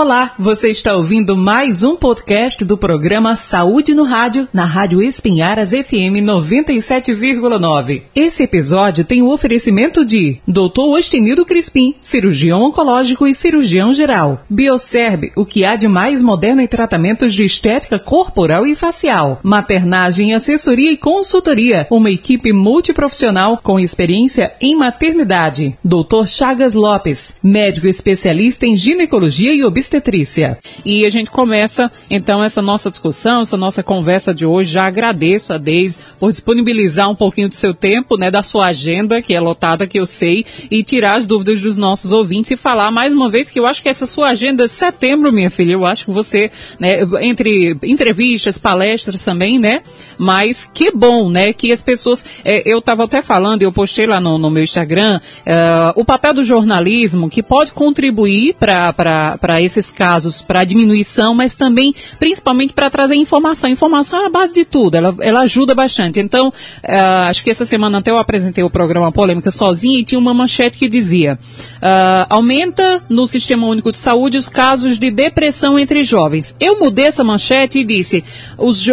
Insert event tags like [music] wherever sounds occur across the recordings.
Olá, você está ouvindo mais um podcast do programa Saúde no Rádio, na Rádio Espinharas FM 97,9. Esse episódio tem o oferecimento de Dr. Ostenido Crispim, cirurgião oncológico e cirurgião geral. Bioserb, o que há de mais moderno em tratamentos de estética corporal e facial. Maternagem, assessoria e consultoria, uma equipe multiprofissional com experiência em maternidade. Dr. Chagas Lopes, médico especialista em ginecologia e obstetrícia obstetrícia. E a gente começa então essa nossa discussão, essa nossa conversa de hoje. Já agradeço a Deise por disponibilizar um pouquinho do seu tempo, né, da sua agenda, que é lotada, que eu sei, e tirar as dúvidas dos nossos ouvintes e falar mais uma vez que eu acho que essa sua agenda de setembro, minha filha, eu acho que você, né, entre entrevistas, palestras também, né, mas que bom, né, que as pessoas, é, eu estava até falando, eu postei lá no, no meu Instagram, é, o papel do jornalismo que pode contribuir para esses casos para diminuição, mas também, principalmente, para trazer informação. Informação é a base de tudo, ela, ela ajuda bastante. Então, uh, acho que essa semana até eu apresentei o programa Polêmica sozinha e tinha uma manchete que dizia: uh, aumenta no Sistema Único de Saúde os casos de depressão entre jovens. Eu mudei essa manchete e disse: os uh,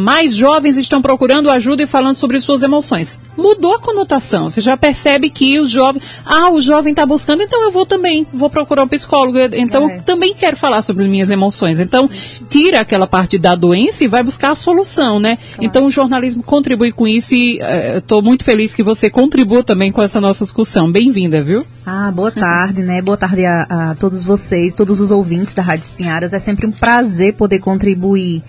mais jovens estão procurando ajuda e falando sobre suas emoções. Mudou a conotação. Você já percebe que os jovens, ah, o jovem está buscando, então eu vou também, vou procurar um psicólogo. Então, é também quero falar sobre minhas emoções. Então, tira aquela parte da doença e vai buscar a solução, né? Claro. Então, o jornalismo contribui com isso e estou uh, muito feliz que você contribua também com essa nossa discussão. Bem-vinda, viu? Ah, boa tarde, né? Boa tarde a, a todos vocês, todos os ouvintes da Rádio Espinharas. É sempre um prazer poder contribuir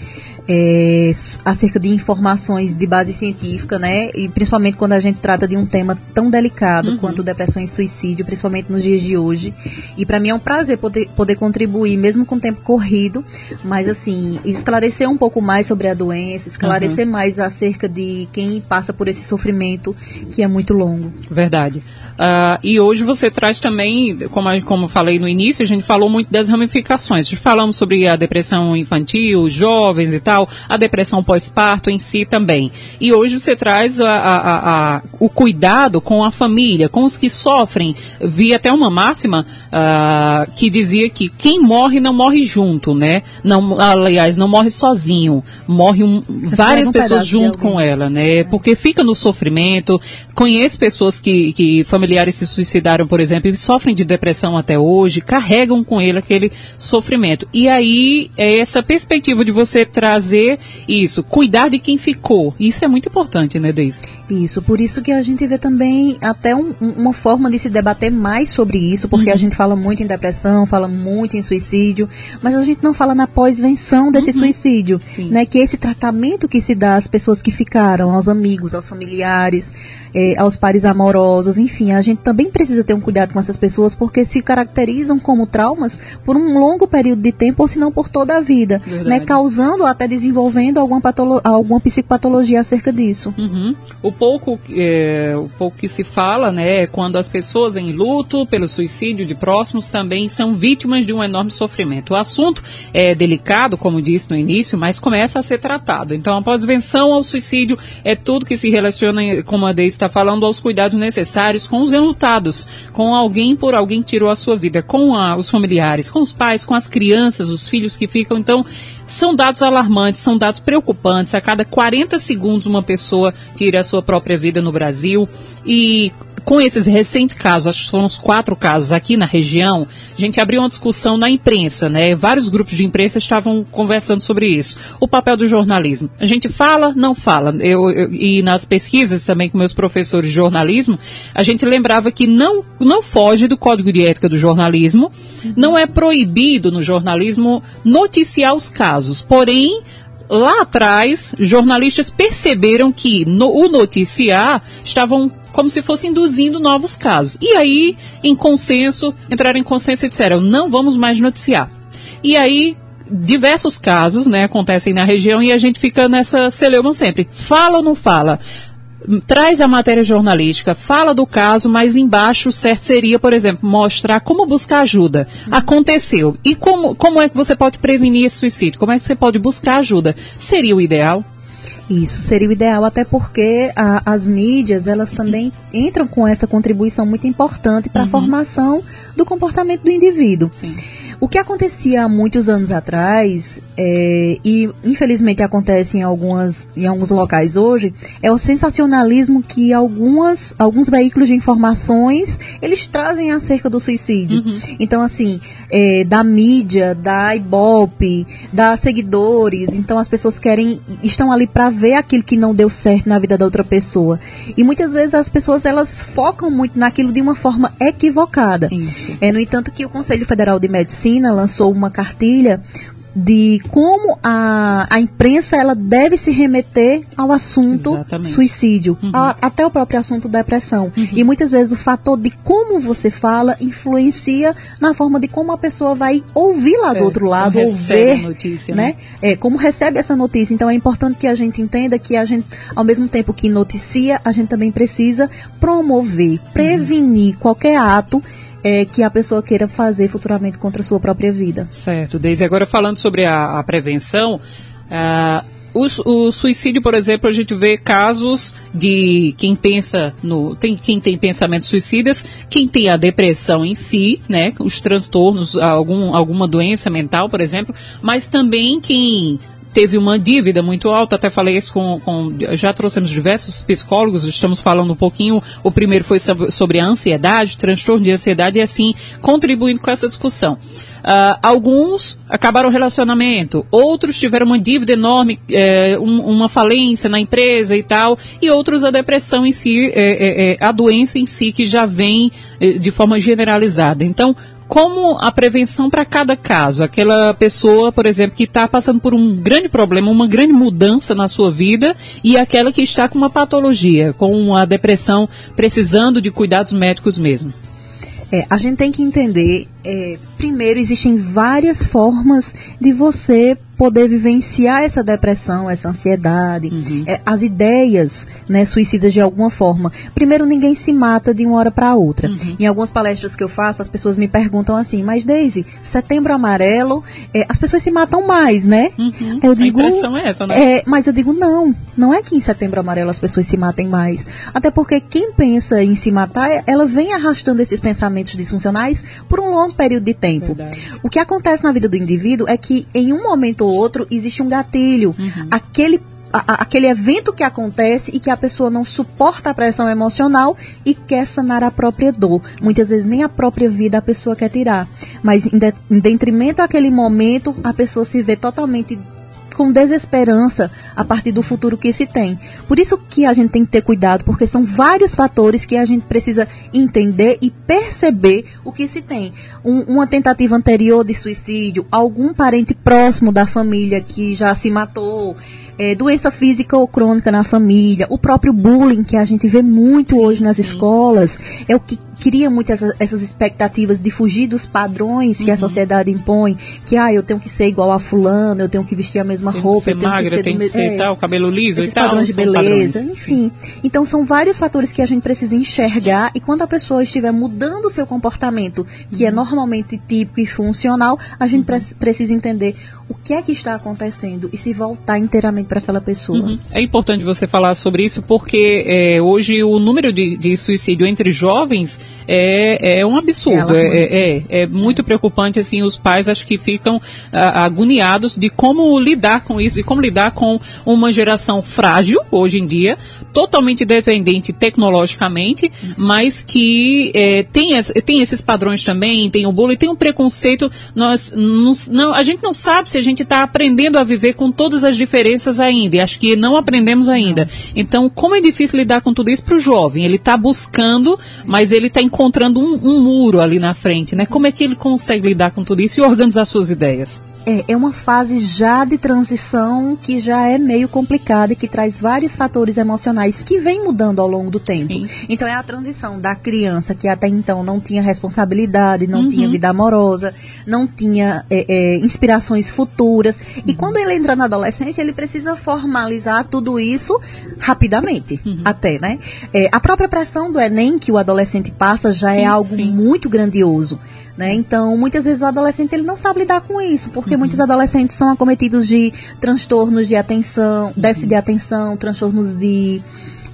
é, acerca de informações de base científica, né? E principalmente quando a gente trata de um tema tão delicado uhum. quanto depressão e suicídio, principalmente nos dias de hoje. E para mim é um prazer poder, poder contribuir, mesmo com o tempo corrido, mas assim, esclarecer um pouco mais sobre a doença, esclarecer uhum. mais acerca de quem passa por esse sofrimento que é muito longo. Verdade. Uh, e hoje você traz também, como, como falei no início, a gente falou muito das ramificações. Falamos sobre a depressão infantil, jovens e tal, a depressão pós-parto em si também. E hoje você traz a, a, a, o cuidado com a família, com os que sofrem. Vi até uma máxima uh, que dizia que quem morre não morre junto, né? Não, aliás, não morre sozinho, morre um, várias pessoas junto com ela, né? Porque fica no sofrimento. Conheço pessoas que, que familiares se suicidaram, por exemplo, e sofrem de depressão até hoje, carregam com ele aquele sofrimento. E aí, é essa perspectiva de você trazer isso, cuidar de quem ficou. Isso é muito importante, né, Deise? Isso, por isso que a gente vê também até um, uma forma de se debater mais sobre isso, porque uhum. a gente fala muito em depressão, fala muito em suicídio, mas a gente não fala na pós-venção desse uhum. suicídio, Sim. né? Que é esse tratamento que se dá às pessoas que ficaram, aos amigos, aos familiares, eh, aos pares amorosos, enfim, a gente também precisa ter um cuidado com essas pessoas porque se caracterizam como traumas por um longo período de tempo ou se não por toda a vida, né? Causando ou até desenvolvendo alguma, alguma psicopatologia acerca disso. Uhum. O pouco, é, o pouco que se fala, né, é quando as pessoas em luto pelo suicídio de próximos também são vítimas de um enorme sofrimento. O assunto é delicado, como disse no início, mas começa a ser tratado. Então, a pós-venção ao suicídio é tudo que se relaciona, como a Deise está falando, aos cuidados necessários com os enlutados, com alguém por alguém tirou a sua vida, com a, os familiares, com os pais, com as crianças, os filhos que ficam. Então, são dados alarmantes, são dados preocupantes. A cada 40 segundos uma pessoa tira a sua própria vida no Brasil. E com esses recentes casos, acho que foram uns quatro casos aqui na região, a gente abriu uma discussão na imprensa, né? Vários grupos de imprensa estavam conversando sobre isso. O papel do jornalismo. A gente fala, não fala. Eu, eu, e nas pesquisas também com meus professores de jornalismo, a gente lembrava que não, não foge do código de ética do jornalismo, não é proibido no jornalismo noticiar os casos. Porém, lá atrás, jornalistas perceberam que no, o noticiar estavam como se fosse induzindo novos casos. E aí, em consenso, entraram em consenso e disseram, não vamos mais noticiar. E aí, diversos casos, né, acontecem na região e a gente fica nessa celeuma sempre. Fala ou não fala? traz a matéria jornalística, fala do caso, mas embaixo certo seria, por exemplo, mostrar como buscar ajuda. Aconteceu. E como, como é que você pode prevenir esse suicídio? Como é que você pode buscar ajuda? Seria o ideal? Isso seria o ideal, até porque a, as mídias elas também entram com essa contribuição muito importante para a uhum. formação do comportamento do indivíduo. Sim. O que acontecia há muitos anos atrás, é, e infelizmente acontece em, algumas, em alguns locais hoje, é o sensacionalismo que algumas, alguns veículos de informações eles trazem acerca do suicídio. Uhum. Então, assim, é, da mídia, da Ibope, da seguidores, então as pessoas querem, estão ali para ver aquilo que não deu certo na vida da outra pessoa. E muitas vezes as pessoas elas focam muito naquilo de uma forma equivocada. Isso. É, no entanto, que o Conselho Federal de Medicina lançou uma cartilha de como a, a imprensa ela deve se remeter ao assunto Exatamente. suicídio, uhum. a, até o próprio assunto depressão. Uhum. E muitas vezes o fator de como você fala influencia na forma de como a pessoa vai ouvir lá do é, outro lado, ou ver, notícia, né? né? É, como recebe essa notícia. Então é importante que a gente entenda que a gente, ao mesmo tempo que noticia, a gente também precisa promover, prevenir uhum. qualquer ato é, que a pessoa queira fazer futuramente contra a sua própria vida. Certo, Desde agora falando sobre a, a prevenção, uh, o, o, suicídio, por exemplo, a gente vê casos de quem pensa no. Tem, quem tem pensamentos suicidas, quem tem a depressão em si, né? Os transtornos, algum, alguma doença mental, por exemplo, mas também quem teve uma dívida muito alta, até falei isso com, com, já trouxemos diversos psicólogos, estamos falando um pouquinho, o primeiro foi sobre a ansiedade, transtorno de ansiedade, e assim, contribuindo com essa discussão. Uh, alguns acabaram o relacionamento, outros tiveram uma dívida enorme, é, um, uma falência na empresa e tal, e outros a depressão em si, é, é, a doença em si que já vem de forma generalizada. Então, como a prevenção para cada caso. Aquela pessoa, por exemplo, que está passando por um grande problema, uma grande mudança na sua vida, e aquela que está com uma patologia, com a depressão, precisando de cuidados médicos mesmo. É, a gente tem que entender, é, primeiro, existem várias formas de você poder vivenciar essa depressão, essa ansiedade, uhum. é, as ideias né, suicidas de alguma forma. Primeiro, ninguém se mata de uma hora para outra. Uhum. Em algumas palestras que eu faço, as pessoas me perguntam assim, mas Daisy, setembro amarelo, é, as pessoas se matam mais, né? Uhum. Eu digo, A impressão é essa, né? É, mas eu digo, não, não é que em setembro amarelo as pessoas se matem mais. Até porque quem pensa em se matar, ela vem arrastando esses pensamentos disfuncionais por um longo período de tempo. Verdade. O que acontece na vida do indivíduo é que em um momento ou outro existe um gatilho. Uhum. Aquele a, aquele evento que acontece e que a pessoa não suporta a pressão emocional e quer sanar a própria dor. Muitas vezes nem a própria vida a pessoa quer tirar. Mas em, de, em detrimento àquele momento, a pessoa se vê totalmente com desesperança a partir do futuro que se tem. Por isso que a gente tem que ter cuidado, porque são vários fatores que a gente precisa entender e perceber o que se tem. Um, uma tentativa anterior de suicídio, algum parente próximo da família que já se matou, é, doença física ou crônica na família, o próprio bullying que a gente vê muito sim, hoje nas sim. escolas, é o que cria muitas essas expectativas de fugir dos padrões que uhum. a sociedade impõe, que ah, eu tenho que ser igual a fulano, eu tenho que vestir a mesma tem roupa, que ser tenho magra, que ser, tem que ser é, tal, cabelo liso e tal, padrões de beleza, padrões, enfim. Sim. Então são vários fatores que a gente precisa enxergar e quando a pessoa estiver mudando o seu comportamento, que é uhum. é normalmente típico e funcional, a gente uhum. pre precisa entender o que é que está acontecendo e se voltar inteiramente para aquela pessoa. Uhum. É importante você falar sobre isso porque é, hoje o número de, de, suicídio entre jovens é, é um absurdo, é, é, é, é, muito preocupante assim. Os pais acho que ficam a, agoniados de como lidar com isso, e como lidar com uma geração frágil hoje em dia, totalmente dependente tecnologicamente, mas que é, tem, tem esses padrões também, tem o bullying, tem um preconceito. Nós não, a gente não sabe se a gente está aprendendo a viver com todas as diferenças ainda, e acho que não aprendemos ainda. Então, como é difícil lidar com tudo isso para o jovem? Ele está buscando, mas ele está encontrando um, um muro ali na frente, né? Como é que ele consegue lidar com tudo isso e organizar suas ideias? É, é uma fase já de transição que já é meio complicada e que traz vários fatores emocionais que vem mudando ao longo do tempo. Sim. Então é a transição da criança que até então não tinha responsabilidade, não uhum. tinha vida amorosa, não tinha é, é, inspirações futuras. Uhum. E quando ele entra na adolescência, ele precisa formalizar tudo isso rapidamente, uhum. até, né? É, a própria pressão do Enem que o adolescente passa já é sim, é algo sim. muito grandioso. Né? Então, muitas vezes o adolescente ele não sabe lidar com isso, porque uhum. muitos adolescentes são acometidos de transtornos de atenção, déficit de atenção, transtornos de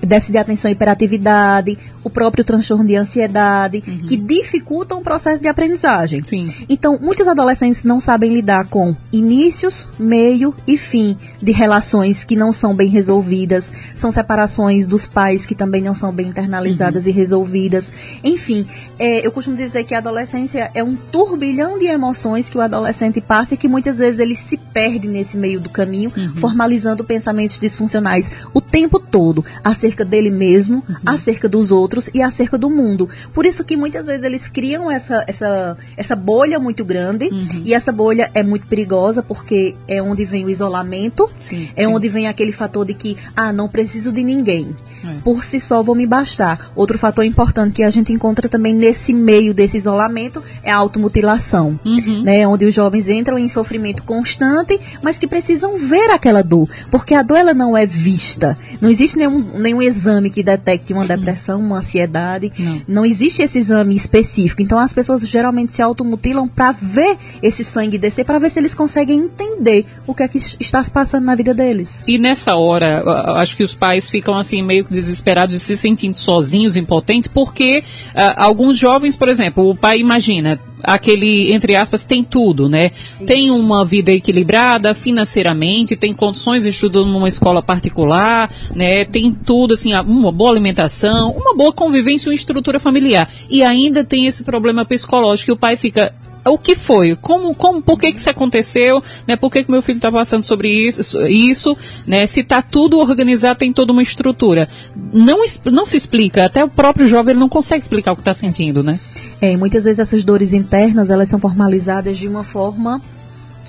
déficit de atenção e hiperatividade, o próprio transtorno de ansiedade, uhum. que dificultam o processo de aprendizagem. Sim. Então, muitos adolescentes não sabem lidar com inícios, meio e fim de relações que não são bem resolvidas, são separações dos pais que também não são bem internalizadas uhum. e resolvidas. Enfim, é, eu costumo dizer que a adolescência é um turbilhão de emoções que o adolescente passa e que muitas vezes ele se perde nesse meio do caminho, uhum. formalizando pensamentos disfuncionais o tempo todo, acerca dele mesmo, uhum. acerca dos outros e acerca do mundo. Por isso que muitas vezes eles criam essa, essa, essa bolha muito grande uhum. e essa bolha é muito perigosa porque é onde vem o isolamento, sim, é sim. onde vem aquele fator de que, ah, não preciso de ninguém. É. Por si só vou me bastar. Outro fator importante que a gente encontra também nesse meio desse isolamento é a automutilação, uhum. né? Onde os jovens entram em sofrimento constante, mas que precisam ver aquela dor, porque a dor ela não é vista. Não existe nenhum, nenhum exame que detecte uma depressão, uma ansiedade. Não. não existe esse exame específico. Então as pessoas geralmente se automutilam para ver esse sangue descer, para ver se eles conseguem entender o que é que está se passando na vida deles. E nessa hora, acho que os pais ficam assim meio desesperados, se sentindo sozinhos, impotentes, porque uh, alguns jovens, por exemplo, o pai imagina, aquele, entre aspas, tem tudo, né? Sim. Tem uma vida equilibrada financeiramente, tem condições de estudo numa escola particular, né? Tem tudo, assim, uma boa alimentação, uma boa convivência, uma estrutura familiar. E ainda tem esse problema psicológico que o pai fica, o que foi? Como, como, por que, que isso aconteceu? Né? Por que, que meu filho está passando sobre isso? isso né? Se está tudo organizado, tem toda uma estrutura. Não, não se explica, até o próprio jovem não consegue explicar o que está sentindo, né? É, muitas vezes essas dores internas, elas são formalizadas de uma forma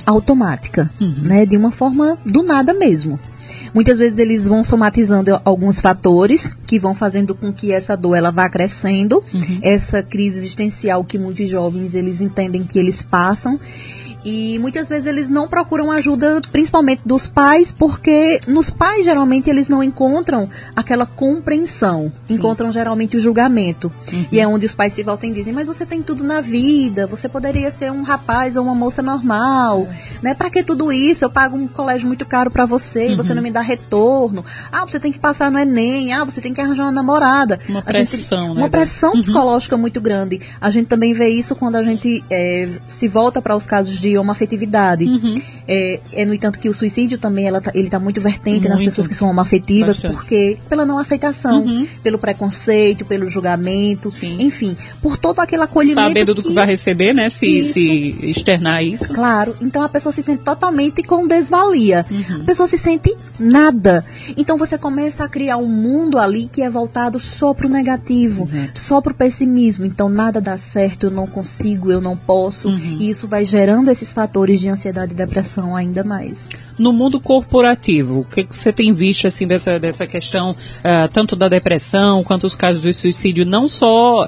automática, uhum. né? De uma forma do nada mesmo. Muitas vezes eles vão somatizando alguns fatores que vão fazendo com que essa dor ela vá crescendo, uhum. essa crise existencial que muitos jovens eles entendem que eles passam e muitas vezes eles não procuram ajuda, principalmente dos pais, porque nos pais geralmente eles não encontram aquela compreensão, Sim. encontram geralmente o julgamento. Uhum. E é onde os pais se voltam e dizem: "Mas você tem tudo na vida, você poderia ser um rapaz ou uma moça normal, uhum. né? Para que tudo isso? Eu pago um colégio muito caro para você, uhum. você não me dá retorno. Ah, você tem que passar no ENEM, ah, você tem que arranjar uma namorada". Uma pressão, gente, né? Uma pressão uhum. psicológica muito grande. A gente também vê isso quando a gente é, se volta para os casos de homoafetividade. Uhum. É, é, no entanto, que o suicídio também ela tá, ele está muito vertente muito. nas pessoas que são homoafetivas, Bastante. porque pela não aceitação, uhum. pelo preconceito, pelo julgamento, Sim. enfim, por todo aquele acolhimento. Sabendo do que, que vai receber, né? Se, se externar isso. Claro. Então a pessoa se sente totalmente com desvalia. Uhum. A pessoa se sente nada. Então você começa a criar um mundo ali que é voltado só para o negativo, Exato. só para o pessimismo. Então nada dá certo, eu não consigo, eu não posso. Uhum. E isso vai gerando esses fatores de ansiedade e depressão ainda mais. No mundo corporativo, o que você tem visto assim dessa, dessa questão uh, tanto da depressão quanto os casos de suicídio, não só uh,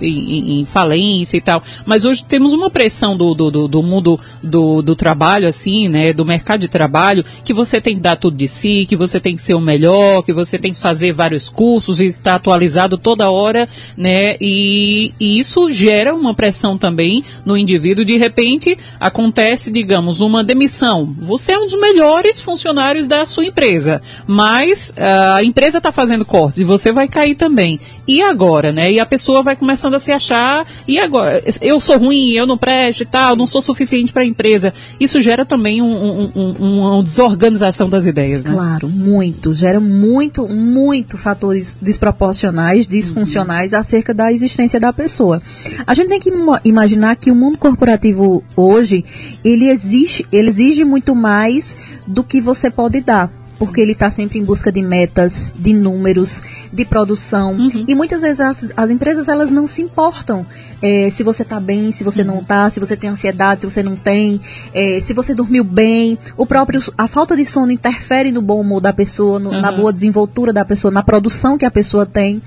em, em, falência e tal, mas hoje temos uma pressão do, do, do mundo do, do trabalho, assim, né, do mercado de trabalho, que você tem que dar tudo de si, que você tem que ser o melhor, que você tem que fazer vários cursos e estar tá atualizado toda hora, né, e, e isso gera uma pressão também no indivíduo. De repente, acontece, digamos, uma demissão. Você é um dos melhores funcionários da sua empresa, mas uh, a empresa está fazendo cortes e você vai cair também. E agora, né? E a pessoa vai começando a se achar, e agora? Eu sou ruim, eu não presto e tal, não sou suficiente para a empresa. Isso gera também um, um, um, uma desorganização das ideias, né? Claro, muito. Gera muito, muito fatores desproporcionais, disfuncionais uhum. acerca da existência da pessoa. A gente tem que imaginar que o mundo corporativo hoje, ele exige, ele exige muito mais do que você pode dar porque ele está sempre em busca de metas, de números, de produção. Uhum. E muitas vezes as, as, empresas elas não se importam é, se você está bem, se você uhum. não está, se você tem ansiedade, se você não tem, é, se você dormiu bem. O próprio a falta de sono interfere no bom humor da pessoa, no, uhum. na boa desenvoltura da pessoa, na produção que a pessoa tem.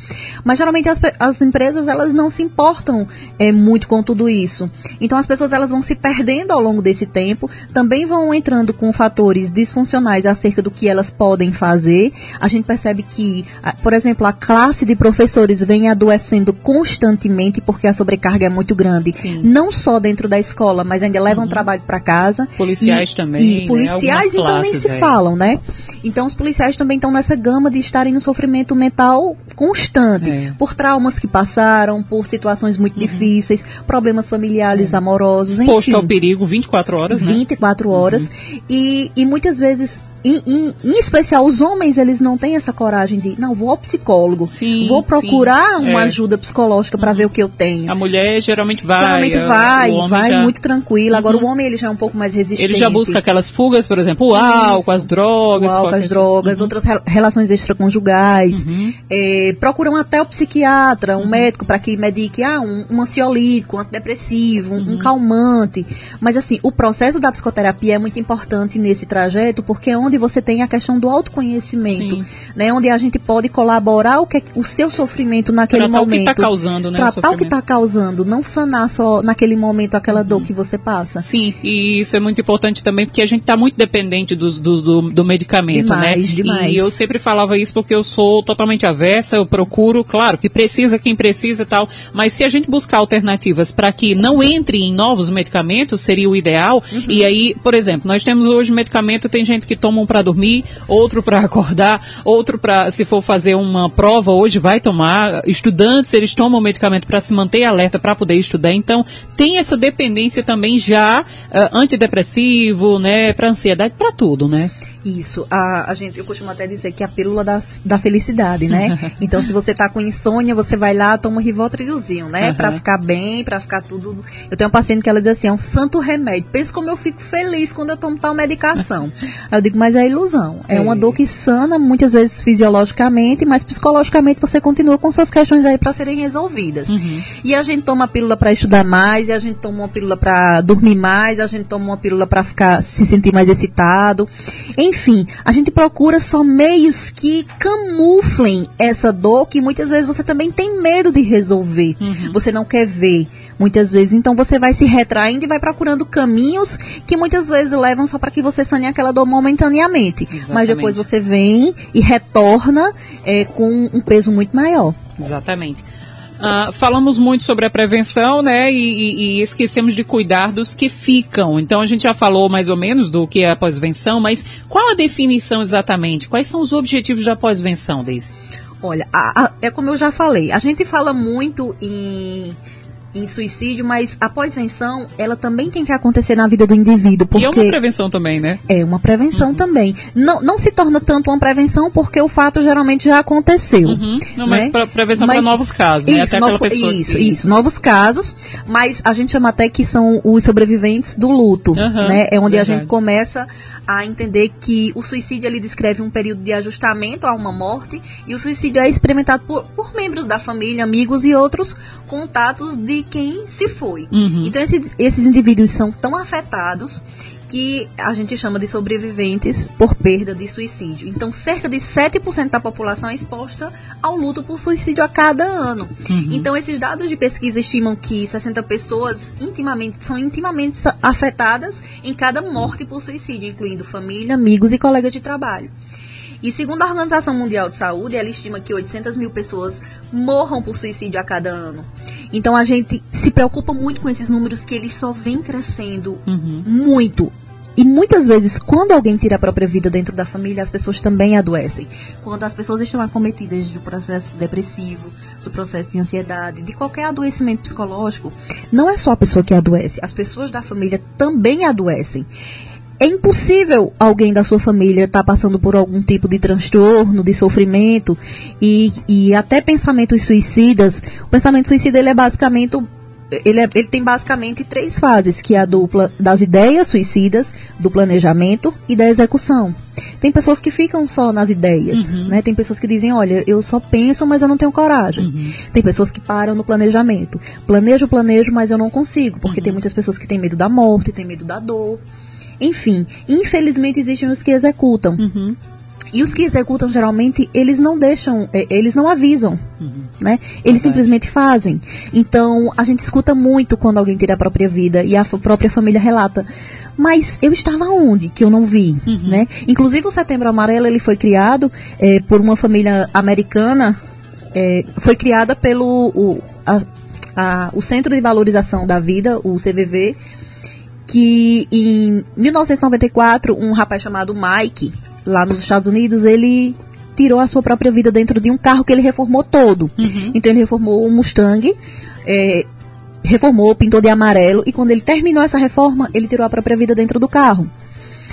Mas geralmente as, as empresas elas não se importam é, muito com tudo isso. Então as pessoas elas vão se perdendo ao longo desse tempo, também vão entrando com fatores disfuncionais acerca do que elas podem fazer. A gente percebe que, por exemplo a classe de professores vem adoecendo constantemente porque a sobrecarga é muito grande. Sim. Não só dentro da escola, mas ainda levam trabalho para casa. Policiais E- também, E né? policiais Algumas então nem classes, se é. falam, né? Então os policiais também estão nessa gama de estarem no sofrimento mental constante. É. Uhum. Por traumas que passaram, por situações muito difíceis, problemas familiares, amorosos, Exposto enfim. ao perigo 24 horas, né? 24 horas. E, e muitas vezes, em, em- em especial, os homens, eles não têm essa coragem de, não, vou ao psicólogo, Sim, vou procurar sim, uma é. ajuda psicológica para ver o que eu tenho. A mulher geralmente vai. Geralmente vai, vai já- Uhum. muito tranquilo. Agora, o homem, ele já é um pouco mais resistente. Ele já busca aquelas fugas, por exemplo, o álcool, as drogas. o álcool, as drogas, Uhum. outras re- relações extraconjugais. É, procuram até o psiquiatra, Uhum. um médico para que medique ah, um, um ansiolítico, um antidepressivo, um, um Uhum. calmante. Mas assim, o processo da psicoterapia é muito importante nesse trajeto, porque é onde você tem a questão do autoconhecimento, Sim. né? Onde a gente pode colaborar o, que, o seu sofrimento naquele Tratar o que momento. está causando, né? Tratar o que sofrimento. está causando, não sanar só naquele momento aquela Uhum. dor que você passa. Sim, e isso é muito importante também, porque a gente está muito dependente dos- do, do, do medicamento, Demais, né? demais. E eu sempre falava isso porque eu sou totalmente avessa, eu procuro, claro, que precisa quem precisa e tal, mas se a gente buscar alternativas para que não entre em novos medicamentos, seria o ideal. Uhum. E aí, por exemplo, nós temos hoje medicamento, tem gente que toma um para dormir, outro para acordar, outro para, se for fazer uma prova hoje, vai tomar. Estudantes, eles tomam medicamento para se manter alerta, para poder estudar. Então, tem essa dependência também já ah, antidepressivo, né, para ansiedade, para tudo, né? Isso, a, a gente, eu costumo até dizer que é a pílula da, da felicidade, né? [laughs] então, se você tá com insônia, você vai lá, toma um Rivotrilzinho, né? Aham. Pra ficar bem, pra ficar tudo. Eu tenho uma paciente que ela diz assim, é um santo remédio. Pensa como eu fico feliz quando eu tomo tal medicação. [laughs] Aí eu digo, mas é ilusão. É, É. uma dor que sana, muitas vezes fisiologicamente, mas psicologicamente você continua com suas questões aí pra serem resolvidas. E a gente toma a pílula pra estudar mais, e a gente toma uma pílula pra dormir mais, a gente toma uma pílula pra ficar se sentir mais excitado. Enfim, a gente procura só meios que camuflem essa dor que muitas vezes você também tem medo de resolver. Você não quer ver muitas vezes, então você vai se retraindo e vai procurando caminhos que muitas vezes levam só para que você sane aquela dor momentaneamente. Mas Exatamente. depois você vem e retorna é, com um peso muito maior. Exatamente. Ah, falamos muito sobre a prevenção, né? E, e- e esquecemos de cuidar dos que ficam. Então a gente já falou mais ou menos do que é a pós-venção, mas qual a definição exatamente? Quais são os objetivos da pós-venção, Daisy? Olha, a- a- é como eu já falei, a gente fala muito em, em suicídio, mas a pós-venção, ela também tem que acontecer na vida do indivíduo, porque E é uma prevenção também, né? é uma prevenção também. Não, não se torna tanto uma prevenção porque o fato geralmente já aconteceu. Uhum. Não, mas né? pra- prevenção para Mas- novos casos, né? Isso, Até aquela novo- pessoa. isso, que- isso, novos casos, mas a gente chama até que são os sobreviventes do luto, Aham, né? É onde a verdade. gente começa a entender que o suicídio ele descreve um período de ajustamento a uma morte e o suicídio é experimentado por, por membros da família, amigos e outros contatos de quem se foi. Uhum. Então esse- esses indivíduos são tão afetados que a gente chama de sobreviventes por perda de suicídio. Então, cerca de 7% da população é exposta ao luto por suicídio a cada ano. Então, esses dados de pesquisa estimam que 60 pessoas intimamente são intimamente afetadas em cada morte por suicídio, incluindo família, amigos e colegas de trabalho. E segundo a Organização Mundial de Saúde, ela estima que 800 mil pessoas morram por suicídio a cada ano. Então a gente se preocupa muito com esses números que eles só vêm crescendo Uhum. muito. E muitas vezes, quando alguém tira a própria vida dentro da família, as pessoas também adoecem. Quando as pessoas estão acometidas do processo depressivo, do processo de ansiedade, de qualquer adoecimento psicológico, não é só a pessoa que adoece, as pessoas da família também adoecem. É impossível alguém da sua família estar passando por algum tipo de transtorno, de sofrimento e, e até pensamentos suicidas. O pensamento suicida ele é basicamente ele, é- ele tem basicamente três fases, que é a dupla das ideias suicidas, do planejamento e da execução. Tem pessoas que ficam só nas ideias, né? Tem pessoas que dizem, olha, eu só penso, mas eu não tenho coragem. Tem pessoas que param no planejamento. Planejo, planejo, mas eu não consigo, porque tem muitas pessoas que têm medo da morte, têm medo da dor. Enfim, infelizmente existem os que executam. Uhum. E os que executam, geralmente, eles não deixam, eh, eles não avisam, Uhum. né? Eles simplesmente fazem. Então, a gente escuta muito quando alguém tira a própria vida e a própria família relata. Mas eu estava onde que eu não vi, Uhum. né? Inclusive, o Setembro Amarelo, ele foi criado eh, por uma família americana é, foi criada pelo o, a, a, o Centro de Valorização da Vida, o CVV, que em 1994 um rapaz chamado Mike, lá nos Estados Unidos, ele tirou a sua própria vida dentro de um carro que ele reformou todo. Uhum. Então ele reformou um Mustang, é, reformou, pintou de amarelo e quando ele terminou essa reforma, ele tirou a própria vida dentro do carro.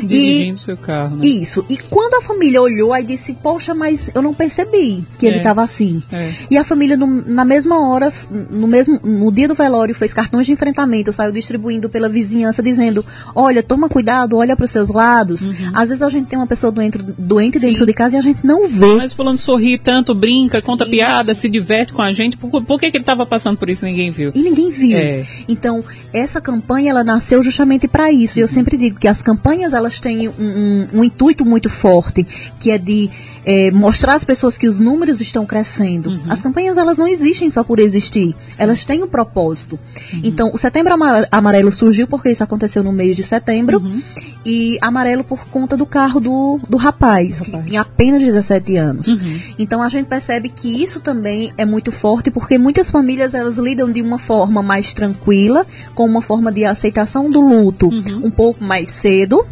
Dirigindo e, seu carro, né? Isso. E quando a família olhou, aí disse, poxa, mas eu não percebi que é. ele estava assim. É. E a família, no, na mesma hora, no mesmo no dia do velório, fez cartões de enfrentamento, saiu distribuindo pela vizinhança, dizendo, olha, toma cuidado, olha para os seus lados. Uhum. Às vezes a gente tem uma pessoa doente, doente dentro de casa e a gente não vê. Mas fulano sorri tanto, brinca, conta isso. piada, se diverte com a gente. Por, por que, que ele estava passando por isso e ninguém viu? E ninguém viu. É. Então, essa campanha, ela nasceu justamente para isso. Uhum. E eu sempre digo que as campanhas, elas elas têm um, um, um intuito muito forte, que é de é, mostrar às pessoas que os números estão crescendo. Uhum. As campanhas elas não existem só por existir, Sim. elas têm um propósito. Uhum. Então, o Setembro Amarelo surgiu porque isso aconteceu no mês de setembro uhum. e amarelo por conta do carro do, do rapaz, rapaz. que tem apenas 17 anos. Uhum. Então, a gente percebe que isso também é muito forte porque muitas famílias elas lidam de uma forma mais tranquila, com uma forma de aceitação do luto uhum. um pouco mais cedo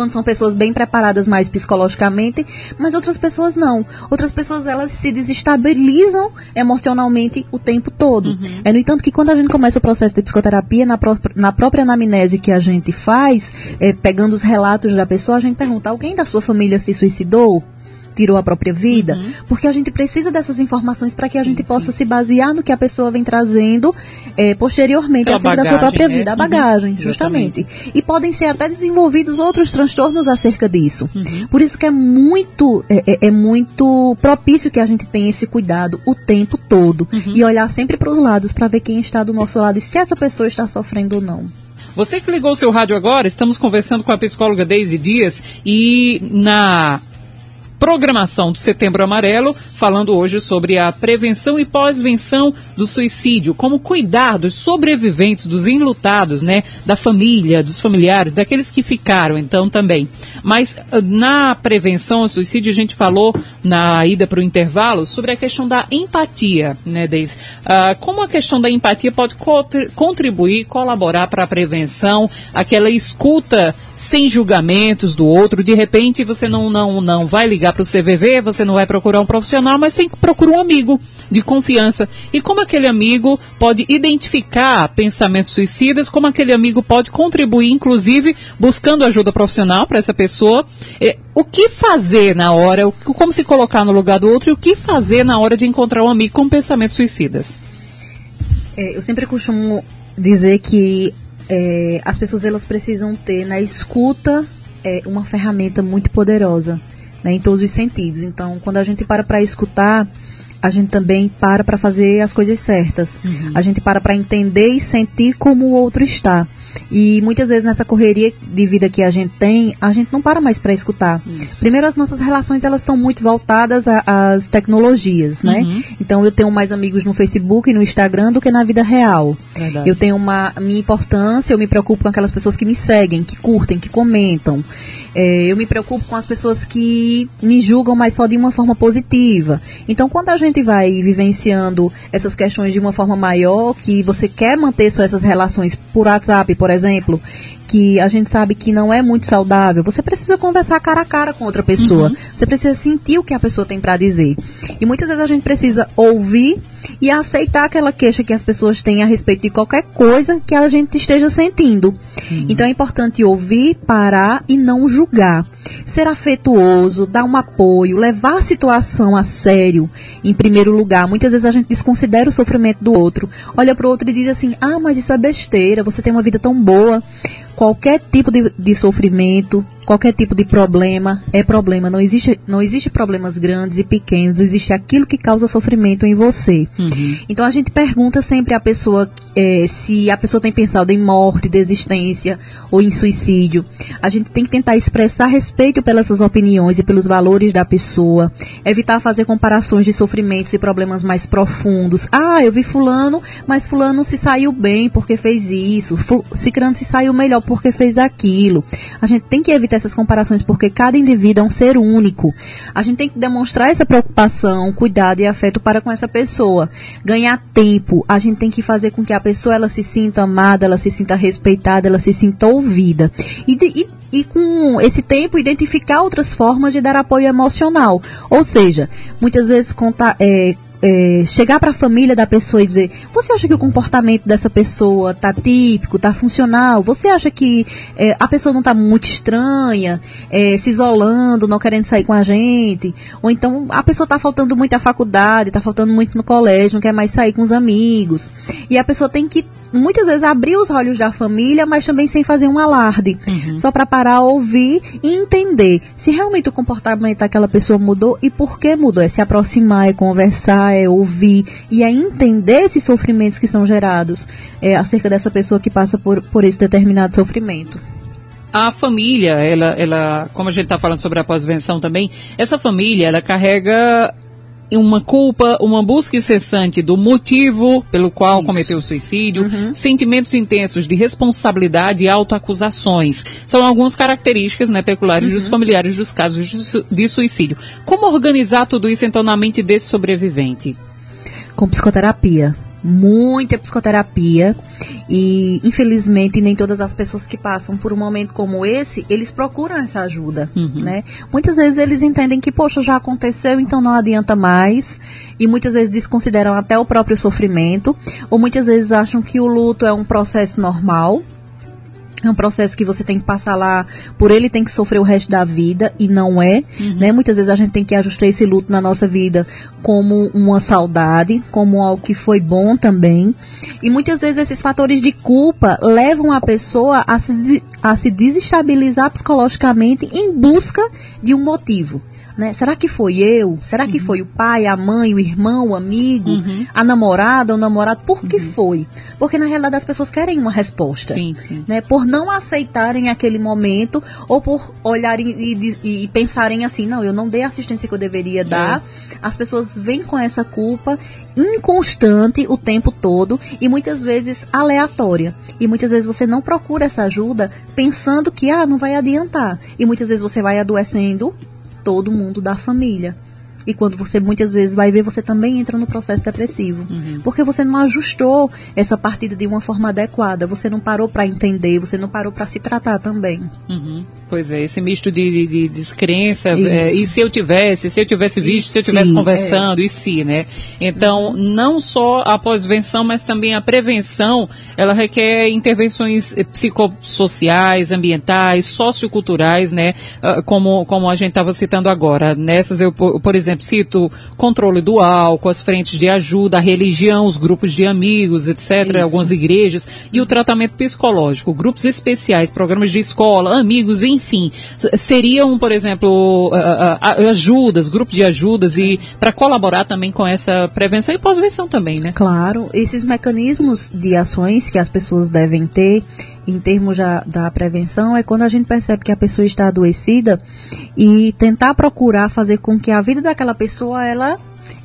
quando são pessoas bem preparadas mais psicologicamente, mas outras pessoas não. Outras pessoas elas se desestabilizam emocionalmente o tempo todo. Uhum. É no entanto que quando a gente começa o processo de psicoterapia, na, pró na própria anamnese que a gente faz, é, pegando os relatos da pessoa, a gente pergunta: alguém da sua família se suicidou? Tirou a própria vida, uhum. porque a gente precisa dessas informações para que sim, a gente possa sim. se basear no que a pessoa vem trazendo é, posteriormente acerca bagagem, da sua própria né? vida, a uhum. bagagem, uhum. justamente. E podem ser até desenvolvidos outros transtornos acerca disso. Uhum. Por isso que é muito, é, é, é, muito propício que a gente tenha esse cuidado o tempo todo uhum. e olhar sempre para os lados para ver quem está do nosso lado e se essa pessoa está sofrendo ou não. Você que ligou o seu rádio agora, estamos conversando com a psicóloga Daisy Dias e na programação do Setembro Amarelo, falando hoje sobre a prevenção e pós-venção do suicídio, como cuidar dos sobreviventes, dos enlutados, né, da família, dos familiares, daqueles que ficaram, então também. Mas ah, na prevenção ao suicídio, a gente falou na ida para o intervalo sobre a questão da empatia, né, Deise? Ah, como a questão da empatia pode co contribuir, colaborar para a prevenção, aquela escuta sem julgamentos do outro, de repente você não, não, não vai ligar para o CVV, você não vai procurar um profissional, mas sim procura um amigo de confiança. E como aquele amigo pode identificar pensamentos suicidas, como aquele amigo pode contribuir, inclusive, buscando ajuda profissional para essa pessoa. É, o que fazer na hora, como se colocar no lugar do outro e o que fazer na hora de encontrar um amigo com pensamentos suicidas? É, eu sempre costumo dizer que é, as pessoas elas precisam ter na escuta é, uma ferramenta muito poderosa né, em todos os sentidos. Então, quando a gente para para escutar, a gente também para para fazer as coisas certas. Uhum. A gente para para entender e sentir como o outro está. E muitas vezes nessa correria de vida que a gente tem, a gente não para mais para escutar. Isso. Primeiro, as nossas relações elas estão muito voltadas às tecnologias, né? Uhum. Então, eu tenho mais amigos no Facebook e no Instagram do que na vida real. Verdade. Eu tenho uma minha importância, eu me preocupo com aquelas pessoas que me seguem, que curtem, que comentam. É, eu me preocupo com as pessoas que me julgam, mas só de uma forma positiva. Então, quando a gente vai vivenciando essas questões de uma forma maior, que você quer manter só essas relações por WhatsApp, por exemplo, que a gente sabe que não é muito saudável, você precisa conversar cara a cara com outra pessoa. Uhum. Você precisa sentir o que a pessoa tem para dizer. E muitas vezes a gente precisa ouvir e aceitar aquela queixa que as pessoas têm a respeito de qualquer coisa que a gente esteja sentindo. Uhum. Então é importante ouvir, parar e não julgar. Ser afetuoso, dar um apoio, levar a situação a sério, em primeiro lugar. Muitas vezes a gente desconsidera o sofrimento do outro, olha para o outro e diz assim: ah, mas isso é besteira, você tem uma vida tão boa qualquer tipo de, de, sofrimento, qualquer tipo de problema é problema. Não existe, não existe problemas grandes e pequenos, existe aquilo que causa sofrimento em você. Uhum. Então a gente pergunta sempre à pessoa é, se a pessoa tem pensado em morte, desistência ou em suicídio. A gente tem que tentar expressar respeito pelas suas opiniões e pelos valores da pessoa, evitar fazer comparações de sofrimentos e problemas mais profundos. Ah, eu vi fulano, mas fulano se saiu bem porque fez isso, cicrano se saiu melhor porque fez aquilo. A gente tem que evitar essas comparações, porque cada indivíduo é um ser único. A gente tem que demonstrar essa preocupação, cuidado e afeto para com essa pessoa. Ganhar tempo, a gente tem que fazer com que a pessoa ela se sinta amada, ela se sinta respeitada, ela se sinta ouvida. E, e, e com esse tempo identificar outras formas de dar apoio emocional. Ou seja, muitas vezes contar, é, é, chegar para a família da pessoa e dizer: você acha que o comportamento dessa pessoa tá típico, tá funcional? Você acha que é, a pessoa não tá muito estranha, é, se isolando, não querendo sair com a gente? Ou então a pessoa tá faltando muito à faculdade, tá faltando muito no colégio, não quer mais sair com os amigos. E a pessoa tem que muitas vezes abrir os olhos da família, mas também sem fazer um alarde, uhum. só para parar, ouvir e entender se realmente o comportamento daquela pessoa mudou e por que mudou. É se aproximar, é conversar é ouvir e é entender esses sofrimentos que são gerados é, acerca dessa pessoa que passa por, por esse determinado sofrimento a família, ela, ela, como a gente está falando sobre a pós-venção também, essa família, ela carrega uma culpa, uma busca incessante do motivo pelo qual Isso. cometeu o suicídio, uhum. sentimentos intensos de responsabilidade e autoacusações. São algumas características né, peculiares uhum. dos familiares dos casos de suicídio. Como organizar tudo isso então na mente desse sobrevivente? Com psicoterapia muita psicoterapia e infelizmente nem todas as pessoas que passam por um momento como esse eles procuram essa ajuda uhum. né? Muitas vezes eles entendem que poxa já aconteceu então não adianta mais. E muitas vezes desconsideram até o próprio sofrimento. Ou muitas vezes acham que o luto é um processo normal é um processo que você tem que passar lá, por ele tem que sofrer o resto da vida, e não é. Uhum. Né? Muitas vezes a gente tem que ajustar esse luto na nossa vida como uma saudade, como algo que foi bom também. E muitas vezes esses fatores de culpa levam a pessoa a se, a se desestabilizar psicologicamente em busca de um motivo. Né? Será que foi eu? Será que uhum. foi o pai, a mãe, o irmão, o amigo, uhum. a namorada, o namorado? Por que uhum. foi? Porque na realidade as pessoas querem uma resposta. Sim, sim. Né? Por não aceitarem aquele momento ou por olharem e, e, e pensarem assim, não, eu não dei a assistência que eu deveria dar. É. As pessoas vêm com essa culpa inconstante o tempo todo e muitas vezes aleatória. E muitas vezes você não procura essa ajuda pensando que ah, não vai adiantar. E muitas vezes você vai adoecendo todo mundo da família. E quando você muitas vezes vai ver, você também entra no processo depressivo. Uhum. Porque você não ajustou essa partida de uma forma adequada. Você não parou para entender, você não parou para se tratar também. Uhum. Pois é, esse misto de, de, de descrença, é, e se eu tivesse, se eu tivesse visto, se eu tivesse conversando, é. e se, né? Então, não só a pós-venção, mas também a prevenção, ela requer intervenções eh, psicossociais, ambientais, socioculturais, né? Ah, como, como a gente estava citando agora. Nessas, eu, por exemplo, cito controle do álcool, as frentes de ajuda, a religião, os grupos de amigos, etc., Isso. algumas igrejas, e o tratamento psicológico, grupos especiais, programas de escola, amigos, enfim enfim, seriam, por exemplo, ajudas, grupos de ajudas e para colaborar também com essa prevenção e pós-venção também, né? Claro, esses mecanismos de ações que as pessoas devem ter em termos da, da prevenção é quando a gente percebe que a pessoa está adoecida e tentar procurar fazer com que a vida daquela pessoa ela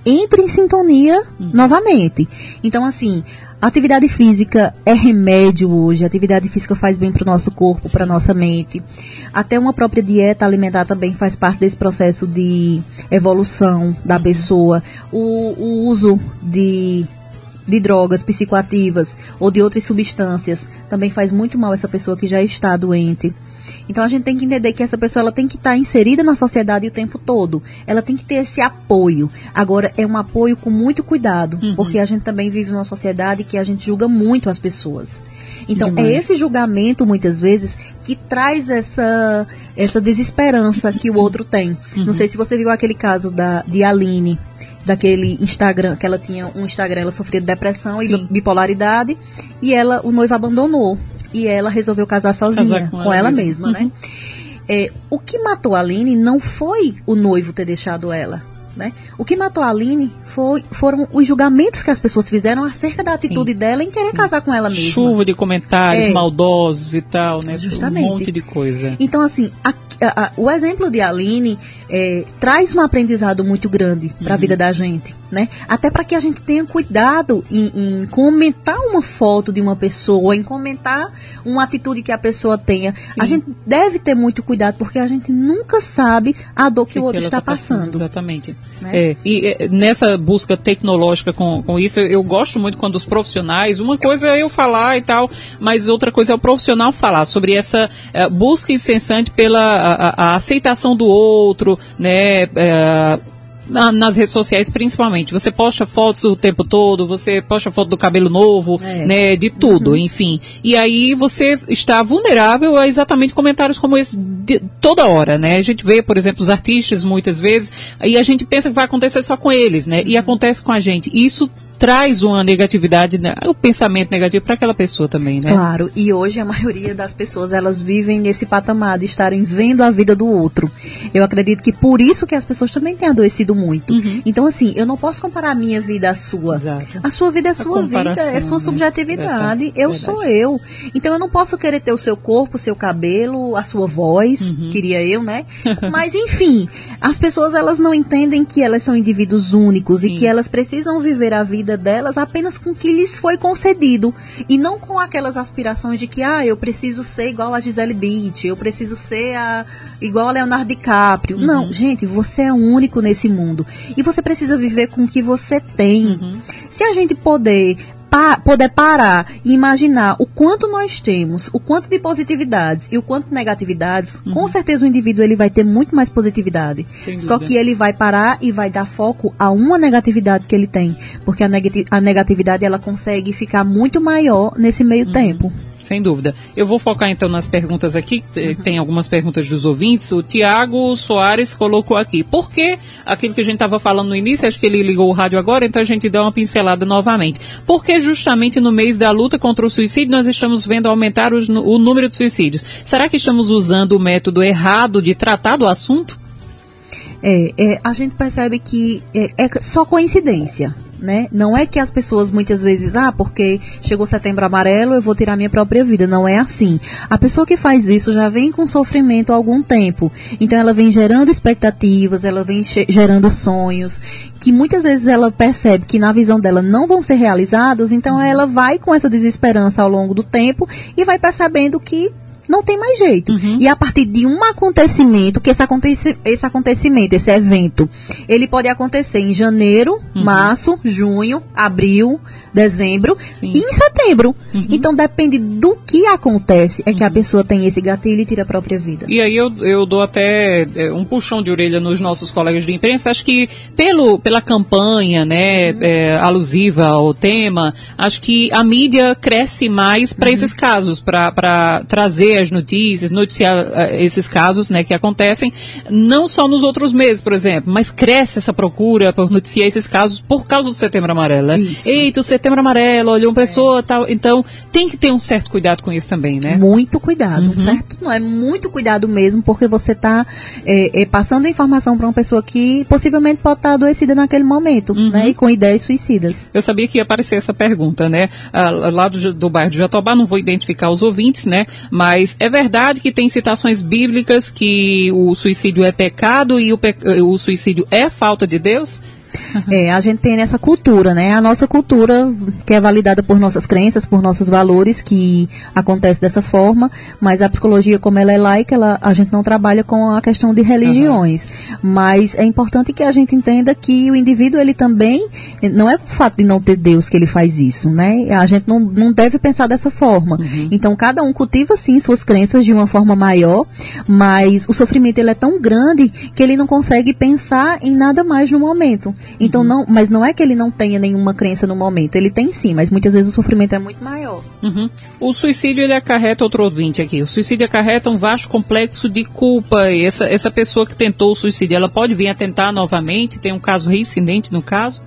entre em sintonia uhum. novamente. Então, assim, atividade física é remédio hoje. Atividade física faz bem para o nosso corpo, para nossa mente. Até uma própria dieta alimentar também faz parte desse processo de evolução da uhum. pessoa. O, o uso de de drogas psicoativas ou de outras substâncias também faz muito mal essa pessoa que já está doente. Então a gente tem que entender que essa pessoa ela tem que estar tá inserida na sociedade o tempo todo. Ela tem que ter esse apoio. Agora é um apoio com muito cuidado, uhum. porque a gente também vive numa sociedade que a gente julga muito as pessoas. Então, é Demais. é esse julgamento, muitas vezes, que traz essa, essa desesperança que o outro tem. Uhum. Não sei se você viu aquele caso da, de Aline, daquele Instagram, que ela tinha um Instagram, ela sofria de depressão Sim. e bipolaridade, e ela, o noivo abandonou e ela resolveu casar sozinha, casar com, ela, com ela mesma, né? uhum. né? É, o que matou a Aline não foi o noivo ter deixado ela. Né? O que matou a Aline foi, foram os julgamentos que as pessoas fizeram acerca da atitude Sim. dela em querer Sim. casar com ela mesma. Chuva de comentários é. maldosos e tal, né? Justamente. Um monte de coisa. Então, assim, a, a, a, o exemplo de Aline é, traz um aprendizado muito grande para a uhum. vida da gente né? Até para que a gente tenha cuidado em, em, comentar uma foto de uma pessoa, em comentar uma atitude que a pessoa tenha. Sim. A gente deve ter muito cuidado porque a gente nunca sabe a dor que, que o outro está tá passando. passando. Exatamente. Né? É, e é, nessa busca tecnológica com, com isso, eu, eu, gosto muito quando os profissionais, uma coisa é eu falar e tal, mas outra coisa é o profissional falar sobre essa é, busca incessante pela a, a aceitação do outro, né? Na, nas redes sociais principalmente. Você posta fotos o tempo todo, você posta foto do cabelo novo, é. né, de tudo, uhum. enfim. E aí você está vulnerável a exatamente comentários como esse de, toda hora, né? A gente vê, por exemplo, os artistas muitas vezes, e a gente pensa que vai acontecer só com eles, né? E uhum. acontece com a gente. Isso traz uma negatividade, né, o pensamento negativo para aquela pessoa também, né? Claro, e hoje a maioria das pessoas elas vivem nesse patamar de estarem vendo a vida do outro. Eu acredito que por isso que as pessoas também têm adoecido muito. Uhum. Então, assim, eu não posso comparar a minha vida à sua. Exato. A sua vida é a sua vida, é sua né? subjetividade. eu Verdade. sou eu. Então eu não posso querer ter o seu corpo, o seu cabelo, a sua voz, uhum. queria eu, né? [laughs] Mas enfim, as pessoas elas não entendem que elas são indivíduos únicos Sim. e que elas precisam viver a vida vida delas apenas com o que lhes foi concedido e não com aquelas aspirações de que ah, eu preciso ser igual a Gisele Bündchen, eu preciso ser a, igual a Leonardo DiCaprio. Uhum. Não, gente, você é único nesse mundo e você precisa viver com o que você tem. Uhum. Se a gente poder pa poder parar e imaginar o quanto nós temos, o quanto de positividades e o quanto de negatividades, uhum. com certeza o indivíduo ele vai ter muito mais positividade. Só que ele vai parar e vai dar foco a uma negatividade que ele tem, porque a, neg a negatividade ela consegue ficar muito maior nesse meio uhum. tempo. Sem dúvida. Eu vou focar então nas perguntas aqui. Uhum. Tem algumas perguntas dos ouvintes. O Tiago Soares colocou aqui. Por que aquilo que a gente estava falando no início, acho que ele ligou o rádio agora, então a gente dá uma pincelada novamente. Porque justamente no mês da luta contra o suicídio nós estamos vendo aumentar os, o número de suicídios. Será que estamos usando o método errado de tratar do assunto? É, é a gente percebe que é, é só coincidência né? Não é que as pessoas muitas vezes, ah, porque chegou setembro amarelo, eu vou tirar minha própria vida. Não é assim. A pessoa que faz isso já vem com sofrimento há algum tempo. Então ela vem gerando expectativas, ela vem gerando sonhos, que muitas vezes ela percebe que na visão dela não vão ser realizados, então ela vai com essa desesperança ao longo do tempo e vai percebendo que não tem mais jeito. Uhum. E a partir de um acontecimento, que esse, aconteci esse acontecimento, esse evento, ele pode acontecer em janeiro, uhum. março, junho, abril, dezembro Sim. e em setembro. Uhum. Então depende do que acontece, é que a uhum. pessoa tem esse gatilho e tira a própria vida. E aí eu, eu dou até é, um puxão de orelha nos nossos colegas de imprensa. Acho que pelo, pela campanha, né, uhum. é, alusiva ao tema, acho que a mídia cresce mais para uhum. esses casos, para trazer as notícias, noticiar uh, esses casos né, que acontecem, não só nos outros meses, por exemplo, mas cresce essa procura por noticiar esses casos por causa do Setembro Amarelo. Né? Eita, o Setembro Amarelo, olha, uma pessoa é. tal. Então, tem que ter um certo cuidado com isso também, né? Muito cuidado, uhum. certo? Não é muito cuidado mesmo, porque você está é, é, passando informação para uma pessoa que possivelmente pode estar adoecida naquele momento, uhum. né? E com ideias suicidas. Eu sabia que ia aparecer essa pergunta, né? Ah, lá do, do bairro de Jatobá, não vou identificar os ouvintes, né? Mas mas é verdade que tem citações bíblicas que o suicídio é pecado e o, pe o suicídio é falta de Deus? [laughs] É, a gente tem essa cultura, né? A nossa cultura, que é validada por nossas crenças, por nossos valores, que acontece dessa forma, mas a psicologia, como ela é laica, ela, a gente não trabalha com a questão de religiões. Uhum. Mas é importante que a gente entenda que o indivíduo, ele também, não é o fato de não ter Deus que ele faz isso, né? A gente não, não deve pensar dessa forma. Uhum. Então, cada um cultiva, sim, suas crenças de uma forma maior, mas o sofrimento, ele é tão grande que ele não consegue pensar em nada mais no momento. Então, uhum. não, mas não é que ele não tenha nenhuma crença no momento, ele tem sim, mas muitas vezes o sofrimento é muito maior. Uhum. O suicídio, ele acarreta, outro ouvinte aqui, o suicídio acarreta um vasto complexo de culpa, e essa, essa pessoa que tentou o suicídio, ela pode vir a tentar novamente, tem um caso reincidente no caso?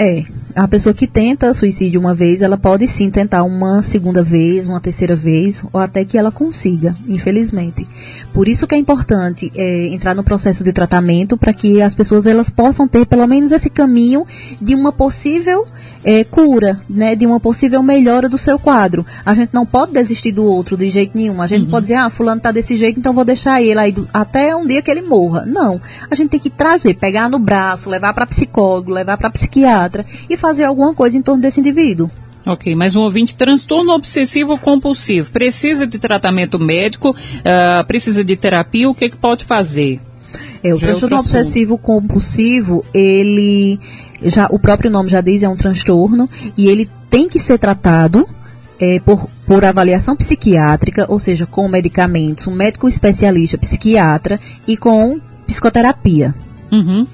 É, a pessoa que tenta suicídio uma vez, ela pode sim tentar uma segunda vez, uma terceira vez, ou até que ela consiga, infelizmente. Por isso que é importante é, entrar no processo de tratamento para que as pessoas elas possam ter pelo menos esse caminho de uma possível é, cura, né, de uma possível melhora do seu quadro. A gente não pode desistir do outro de jeito nenhum. A gente uhum. pode dizer, ah, fulano tá desse jeito, então vou deixar ele aí do, até um dia que ele morra. Não. A gente tem que trazer, pegar no braço, levar para psicólogo, levar para psiquiatra e fazer alguma coisa em torno desse indivíduo. Ok, mas um ouvinte, transtorno obsessivo compulsivo, precisa de tratamento médico, uh, precisa de terapia, o que, que pode fazer? É, o já é transtorno é obsessivo compulsivo, ele já o próprio nome já diz, é um transtorno e ele tem que ser tratado é, por, por avaliação psiquiátrica, ou seja, com medicamentos, um médico especialista psiquiatra e com psicoterapia. Uhum.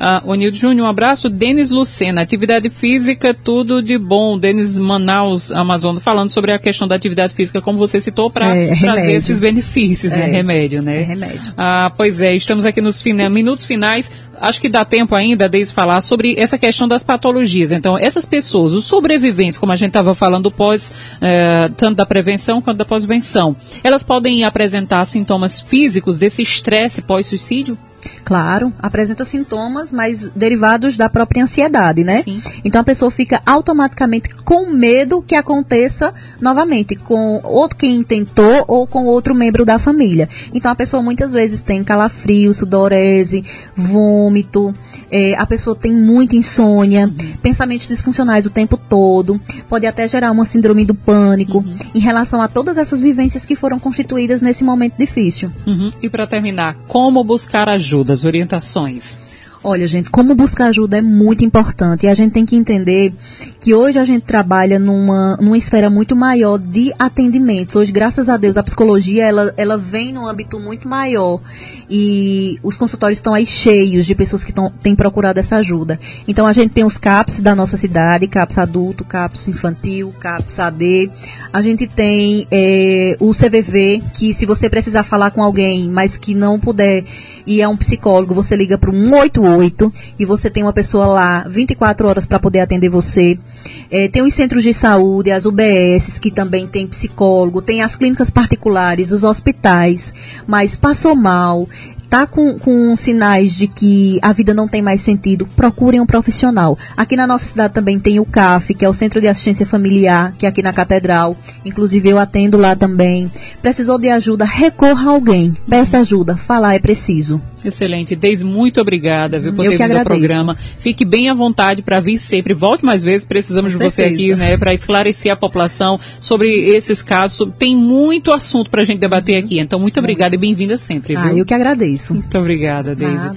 Uh, Onildo Júnior, um abraço. Denis Lucena, atividade física, tudo de bom. Denis Manaus, Amazonas, falando sobre a questão da atividade física, como você citou, para é, trazer esses benefícios, né? é, né? Remédio, né? É remédio. Ah, pois é, estamos aqui nos fina, minutos finais. Acho que dá tempo ainda, desde falar sobre essa questão das patologias. Então, essas pessoas, os sobreviventes, como a gente estava falando pós, eh, tanto da prevenção quanto da pós-venção, elas podem apresentar sintomas físicos desse estresse pós-suicídio? Claro, apresenta sintomas, mas derivados da própria ansiedade, né? Sim. Então a pessoa fica automaticamente com medo que aconteça novamente com outro quem tentou ou com outro membro da família. Então a pessoa muitas vezes tem calafrio, sudorese, vômito, é, a pessoa tem muita insônia, uhum. pensamentos disfuncionais o tempo todo, pode até gerar uma síndrome do pânico uhum. em relação a todas essas vivências que foram constituídas nesse momento difícil. Uhum. E para terminar, como buscar ajuda? Ajuda, as orientações? Olha, gente, como buscar ajuda é muito importante e a gente tem que entender que hoje a gente trabalha numa, numa esfera muito maior de atendimentos. Hoje, graças a Deus, a psicologia ela, ela vem num âmbito muito maior e os consultórios estão aí cheios de pessoas que tão, têm procurado essa ajuda. Então, a gente tem os CAPS da nossa cidade, CAPS adulto, CAPS infantil, CAPS AD. A gente tem é, o CVV, que se você precisar falar com alguém, mas que não puder ir a um psicólogo, você liga para o 188 8 e você tem uma pessoa lá 24 horas para poder atender você. É, tem os centros de saúde, as UBS, que também tem psicólogo, tem as clínicas particulares, os hospitais, mas passou mal, está com, com sinais de que a vida não tem mais sentido, procurem um profissional. Aqui na nossa cidade também tem o CAF, que é o Centro de Assistência Familiar, que é aqui na Catedral. Inclusive eu atendo lá também. Precisou de ajuda, recorra a alguém. Peça ajuda. Falar é preciso. Excelente. Deise, muito obrigada viu, por eu ter vindo ao programa. Fique bem à vontade para vir sempre. Volte mais vezes. Precisamos Com de certeza. você aqui, né, para esclarecer a população sobre esses casos. Tem muito assunto para a gente debater aqui. Então, muito obrigada e bem-vinda sempre. Ah, eu que agradeço. Muito obrigada, Deise.